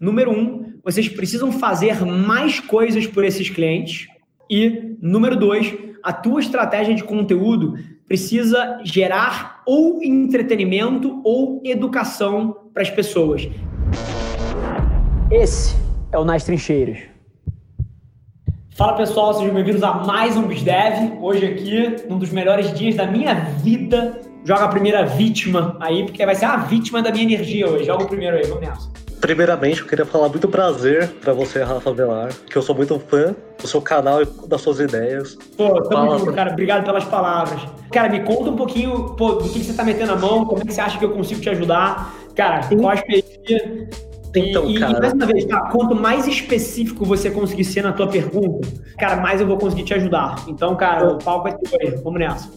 Número um, vocês precisam fazer mais coisas por esses clientes. E número dois, a tua estratégia de conteúdo precisa gerar ou entretenimento ou educação para as pessoas. Esse é o Nas Trincheiras. Fala pessoal, sejam bem-vindos a mais um BizDev. Hoje aqui, num dos melhores dias da minha vida. Joga a primeira vítima aí, porque vai ser a vítima da minha energia hoje. Joga o primeiro aí, vamos nessa. Primeiramente, eu queria falar muito prazer para você, Rafa Velar, que eu sou muito fã do seu canal e das suas ideias. Pô, tamo Fala, junto, cara. Obrigado pelas palavras. Cara, me conta um pouquinho pô, do que você tá metendo a mão, como é que você acha que eu consigo te ajudar. Cara, qual a experiência então, e, cara... e mais uma vez, tá, quanto mais específico você conseguir ser na tua pergunta, cara, mais eu vou conseguir te ajudar. Então, cara, o palco é teu aí. Vamos nessa.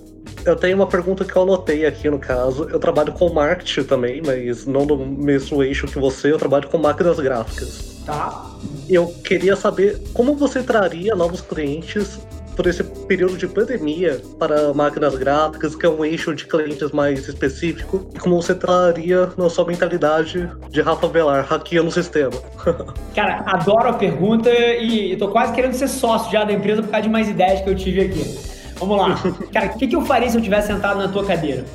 Eu tenho uma pergunta que eu anotei aqui no caso. Eu trabalho com marketing também, mas não no mesmo eixo que você. Eu trabalho com máquinas gráficas. Tá. Eu queria saber como você traria novos clientes por esse período de pandemia para máquinas gráficas, que é um eixo de clientes mais específico, e como você traria na sua mentalidade de Rafa Velar, hackeando o sistema? Cara, adoro a pergunta e tô quase querendo ser sócio já da empresa por causa de mais ideias que eu tive aqui. Vamos lá. Cara, o que, que eu faria se eu tivesse sentado na tua cadeira?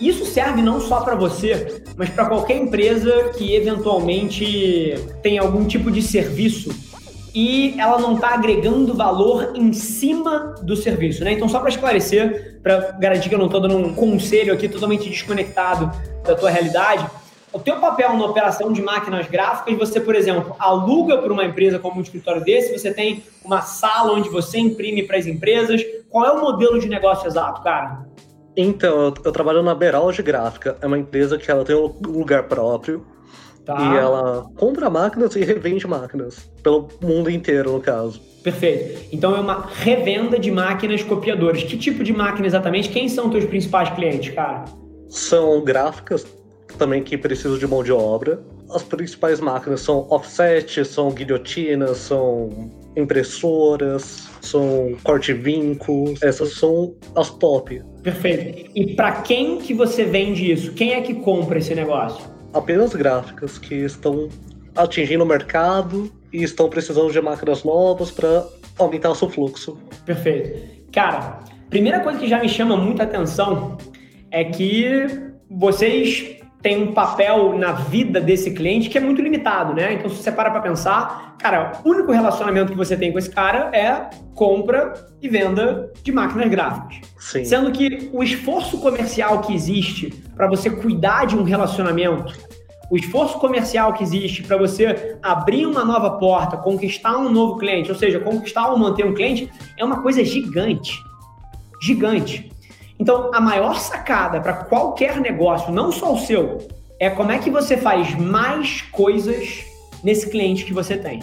Isso serve não só para você, mas para qualquer empresa que eventualmente tem algum tipo de serviço e ela não está agregando valor em cima do serviço, né? Então, só para esclarecer, para garantir que eu não estou dando um conselho aqui totalmente desconectado da tua realidade, o teu papel na operação de máquinas gráficas, você, por exemplo, aluga para uma empresa como um escritório desse, você tem uma sala onde você imprime para as empresas. Qual é o modelo de negócio exato, cara? Então, eu, eu trabalho na Beralge Gráfica. É uma empresa que ela tem um lugar próprio. Tá. E ela compra máquinas e revende máquinas. Pelo mundo inteiro, no caso. Perfeito. Então é uma revenda de máquinas copiadoras. Que tipo de máquina exatamente? Quem são teus principais clientes, cara? São gráficas, também que precisam de mão de obra. As principais máquinas são offset, são guilhotinas, são impressoras, são corte-vinco, essas são as top. Perfeito. E para quem que você vende isso? Quem é que compra esse negócio? Apenas gráficas que estão atingindo o mercado e estão precisando de máquinas novas para aumentar o seu fluxo. Perfeito. Cara, primeira coisa que já me chama muita atenção é que vocês tem um papel na vida desse cliente que é muito limitado, né? Então, se você para para pensar, cara, o único relacionamento que você tem com esse cara é compra e venda de máquinas gráficas. Sim. Sendo que o esforço comercial que existe para você cuidar de um relacionamento, o esforço comercial que existe para você abrir uma nova porta, conquistar um novo cliente, ou seja, conquistar ou manter um cliente, é uma coisa gigante. Gigante. Então, a maior sacada para qualquer negócio, não só o seu, é como é que você faz mais coisas nesse cliente que você tem.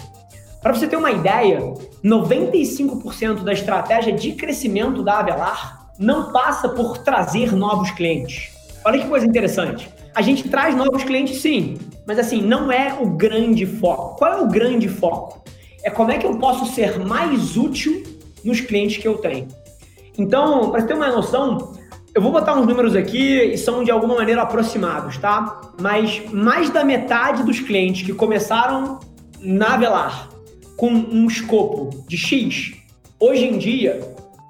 Para você ter uma ideia, 95% da estratégia de crescimento da Avelar não passa por trazer novos clientes. Olha que coisa interessante. A gente traz novos clientes sim, mas assim, não é o grande foco. Qual é o grande foco? É como é que eu posso ser mais útil nos clientes que eu tenho. Então, para ter uma noção, eu vou botar uns números aqui e são de alguma maneira aproximados, tá? Mas mais da metade dos clientes que começaram na Velar com um escopo de X, hoje em dia,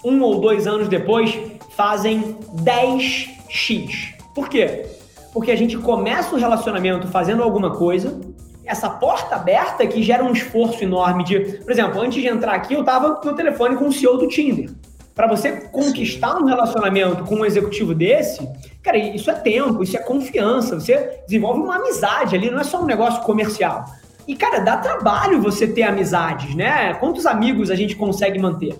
um ou dois anos depois, fazem 10X. Por quê? Porque a gente começa o relacionamento fazendo alguma coisa, essa porta aberta que gera um esforço enorme de. Por exemplo, antes de entrar aqui, eu estava no telefone com o CEO do Tinder. Para você conquistar um relacionamento com um executivo desse, cara, isso é tempo, isso é confiança. Você desenvolve uma amizade ali, não é só um negócio comercial. E, cara, dá trabalho você ter amizades, né? Quantos amigos a gente consegue manter?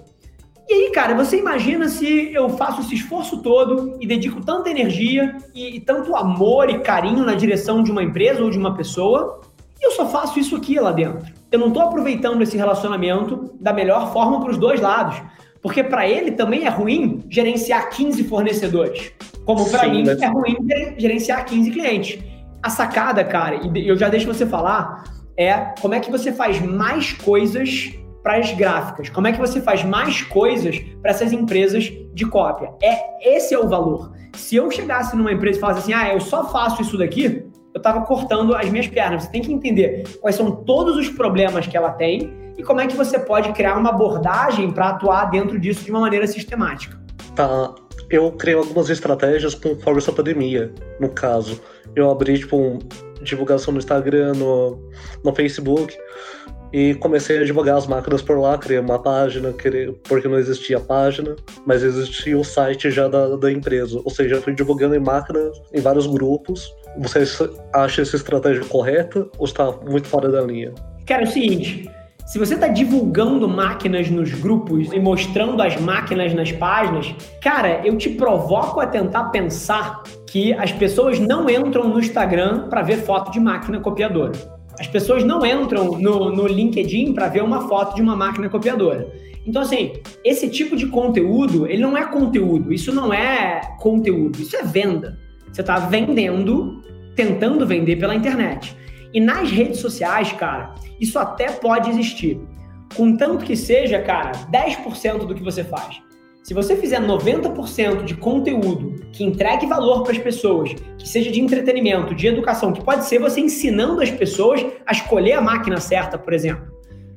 E aí, cara, você imagina se eu faço esse esforço todo e dedico tanta energia e, e tanto amor e carinho na direção de uma empresa ou de uma pessoa, e eu só faço isso aqui lá dentro. Eu não estou aproveitando esse relacionamento da melhor forma para os dois lados. Porque para ele também é ruim gerenciar 15 fornecedores. Como para mim é ruim gerenciar 15 clientes. A sacada, cara, e eu já deixo você falar, é como é que você faz mais coisas para as gráficas. Como é que você faz mais coisas para essas empresas de cópia? É esse é o valor. Se eu chegasse numa empresa e falasse assim, ah, eu só faço isso daqui, eu estava cortando as minhas pernas. Você tem que entender quais são todos os problemas que ela tem e como é que você pode criar uma abordagem para atuar dentro disso de uma maneira sistemática. Tá. Eu criei algumas estratégias conforme essa pandemia, no caso. Eu abri, tipo, um, divulgação no Instagram, no, no Facebook, e comecei a divulgar as máquinas por lá, criei uma página, porque não existia página, mas existia o site já da, da empresa. Ou seja, eu fui divulgando em máquinas, em vários grupos. Você acha essa estratégia correta ou está muito fora da linha? Cara, é o seguinte, se você está divulgando máquinas nos grupos e mostrando as máquinas nas páginas, cara, eu te provoco a tentar pensar que as pessoas não entram no Instagram para ver foto de máquina copiadora. As pessoas não entram no, no LinkedIn para ver uma foto de uma máquina copiadora. Então, assim, esse tipo de conteúdo, ele não é conteúdo, isso não é conteúdo, isso é venda. Você está vendendo, tentando vender pela internet. E nas redes sociais, cara, isso até pode existir. Contanto que seja, cara, 10% do que você faz. Se você fizer 90% de conteúdo que entregue valor para as pessoas, que seja de entretenimento, de educação, que pode ser você ensinando as pessoas a escolher a máquina certa, por exemplo.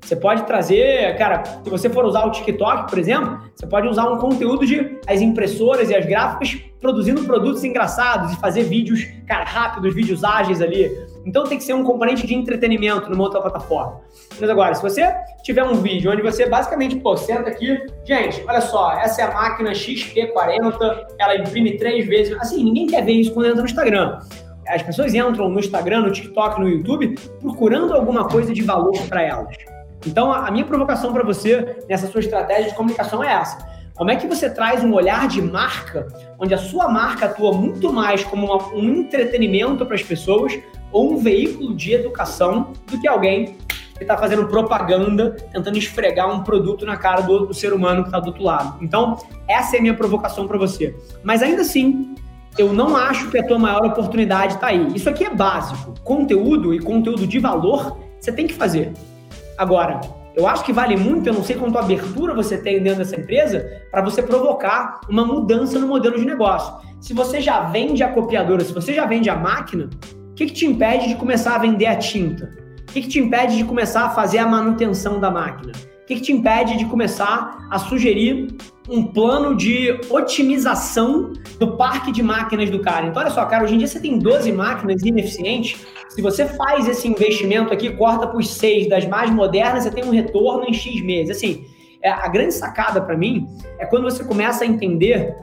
Você pode trazer, cara, se você for usar o TikTok, por exemplo, você pode usar um conteúdo de as impressoras e as gráficas produzindo produtos engraçados e fazer vídeos, cara, rápidos, vídeos ágeis ali. Então tem que ser um componente de entretenimento numa outra plataforma. Mas agora, se você tiver um vídeo onde você basicamente, pô, senta aqui, gente, olha só, essa é a máquina XP40, ela imprime três vezes. Assim, ninguém quer ver isso quando entra no Instagram. As pessoas entram no Instagram, no TikTok, no YouTube, procurando alguma coisa de valor para elas. Então, a minha provocação para você nessa sua estratégia de comunicação é essa. Como é que você traz um olhar de marca, onde a sua marca atua muito mais como uma, um entretenimento para as pessoas ou um veículo de educação do que alguém que está fazendo propaganda, tentando esfregar um produto na cara do, do ser humano que está do outro lado. Então, essa é a minha provocação para você. Mas ainda assim, eu não acho que a tua maior oportunidade está aí. Isso aqui é básico. Conteúdo e conteúdo de valor, você tem que fazer. Agora, eu acho que vale muito, eu não sei quanto abertura você tem dentro dessa empresa, para você provocar uma mudança no modelo de negócio. Se você já vende a copiadora, se você já vende a máquina, o que, que te impede de começar a vender a tinta? O que, que te impede de começar a fazer a manutenção da máquina? O que, que te impede de começar a sugerir um plano de otimização do parque de máquinas do cara? Então, olha só, cara, hoje em dia você tem 12 máquinas ineficientes. Se você faz esse investimento aqui, corta por seis das mais modernas, você tem um retorno em X meses. Assim, é, a grande sacada para mim é quando você começa a entender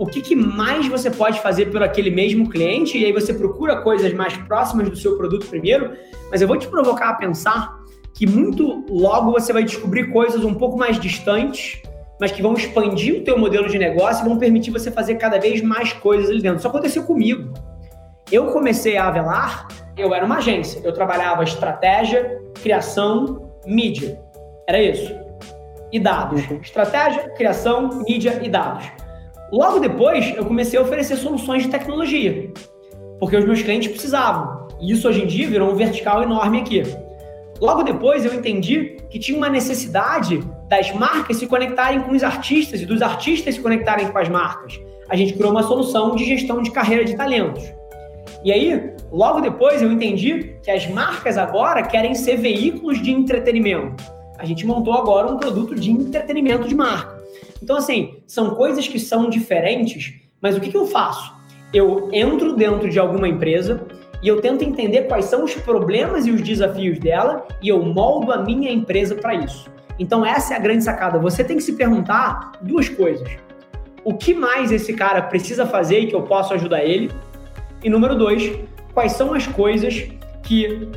o que, que, mais você pode fazer por aquele mesmo cliente, e aí você procura coisas mais próximas do seu produto primeiro, mas eu vou te provocar a pensar que muito logo você vai descobrir coisas um pouco mais distantes, mas que vão expandir o teu modelo de negócio e vão permitir você fazer cada vez mais coisas ali dentro. Isso aconteceu comigo. Eu comecei a Avelar, eu era uma agência. Eu trabalhava estratégia, criação, mídia. Era isso. E dados. Uhum. Estratégia, criação, mídia e dados. Logo depois, eu comecei a oferecer soluções de tecnologia, porque os meus clientes precisavam. E isso hoje em dia virou um vertical enorme aqui. Logo depois eu entendi que tinha uma necessidade das marcas se conectarem com os artistas e dos artistas se conectarem com as marcas. A gente criou uma solução de gestão de carreira de talentos. E aí, logo depois eu entendi que as marcas agora querem ser veículos de entretenimento. A gente montou agora um produto de entretenimento de marca. Então, assim, são coisas que são diferentes, mas o que, que eu faço? Eu entro dentro de alguma empresa, e eu tento entender quais são os problemas e os desafios dela e eu moldo a minha empresa para isso. Então essa é a grande sacada. Você tem que se perguntar duas coisas. O que mais esse cara precisa fazer e que eu posso ajudar ele? E número dois, quais são as coisas que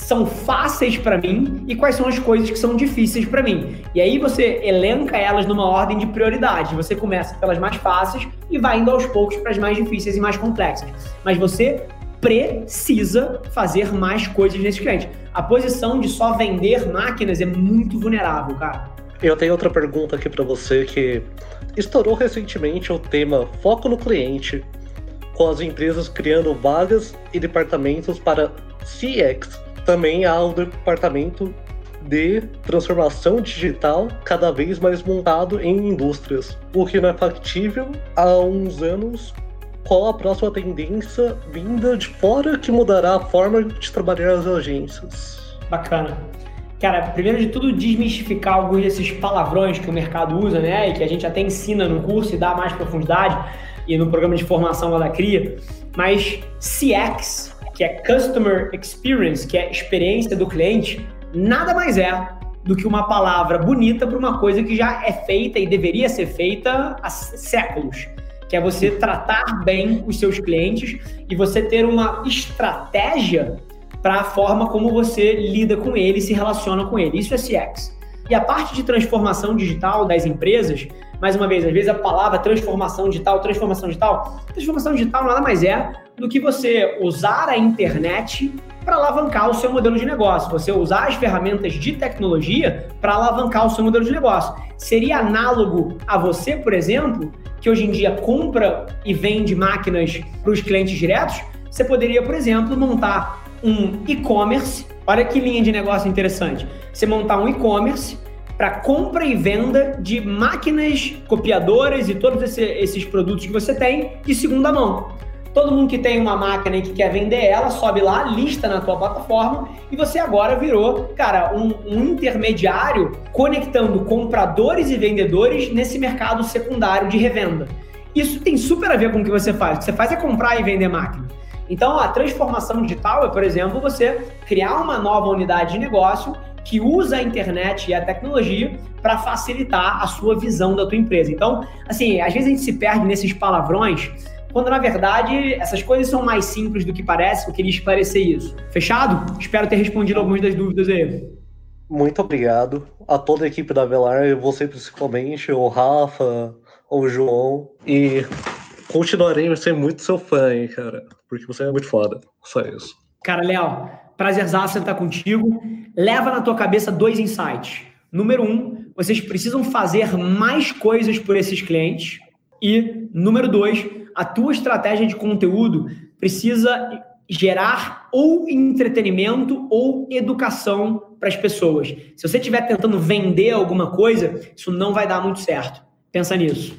são fáceis para mim e quais são as coisas que são difíceis para mim. E aí você elenca elas numa ordem de prioridade. Você começa pelas mais fáceis e vai indo aos poucos para as mais difíceis e mais complexas. Mas você precisa fazer mais coisas nesse cliente. A posição de só vender máquinas é muito vulnerável, cara. Eu tenho outra pergunta aqui para você que estourou recentemente o tema foco no cliente, com as empresas criando vagas e departamentos para CX. Também há o departamento de transformação digital cada vez mais montado em indústrias, o que não é factível há uns anos qual a próxima tendência vinda de fora que mudará a forma de trabalhar as agências. Bacana. Cara, primeiro de tudo, desmistificar alguns desses palavrões que o mercado usa, né? E que a gente até ensina no curso e dá mais profundidade e no programa de formação lá da CRIA. Mas CX, que é Customer Experience, que é experiência do cliente, nada mais é do que uma palavra bonita para uma coisa que já é feita e deveria ser feita há séculos, que é você tratar bem os seus clientes e você ter uma estratégia para a forma como você lida com ele se relaciona com ele. Isso é CX. E a parte de transformação digital das empresas, mais uma vez, às vezes a palavra transformação digital, transformação digital, transformação digital nada mais é do que você usar a internet para alavancar o seu modelo de negócio, você usar as ferramentas de tecnologia para alavancar o seu modelo de negócio. Seria análogo a você, por exemplo, que hoje em dia compra e vende máquinas para os clientes diretos? Você poderia, por exemplo, montar um e-commerce. Olha que linha de negócio interessante. Você montar um e-commerce para compra e venda de máquinas copiadoras e todos esses produtos que você tem de segunda mão. Todo mundo que tem uma máquina e que quer vender ela, sobe lá, lista na tua plataforma e você agora virou, cara, um, um intermediário conectando compradores e vendedores nesse mercado secundário de revenda. Isso tem super a ver com o que você faz. O que você faz é comprar e vender máquina. Então, a transformação digital é, por exemplo, você criar uma nova unidade de negócio que usa a internet e a tecnologia para facilitar a sua visão da tua empresa. Então, assim, às vezes a gente se perde nesses palavrões quando na verdade essas coisas são mais simples do que parece. Eu queria esclarecer isso. Fechado? Espero ter respondido algumas das dúvidas aí. Muito obrigado a toda a equipe da Velar, você principalmente, o Rafa, o João, e continuarei ser muito seu fã, hein, cara, porque você é muito foda. Só isso. Cara, Léo, prazerzaço estar contigo. Leva na tua cabeça dois insights. Número um, vocês precisam fazer mais coisas por esses clientes. E número dois, a tua estratégia de conteúdo precisa gerar ou entretenimento ou educação para as pessoas. Se você estiver tentando vender alguma coisa, isso não vai dar muito certo. Pensa nisso.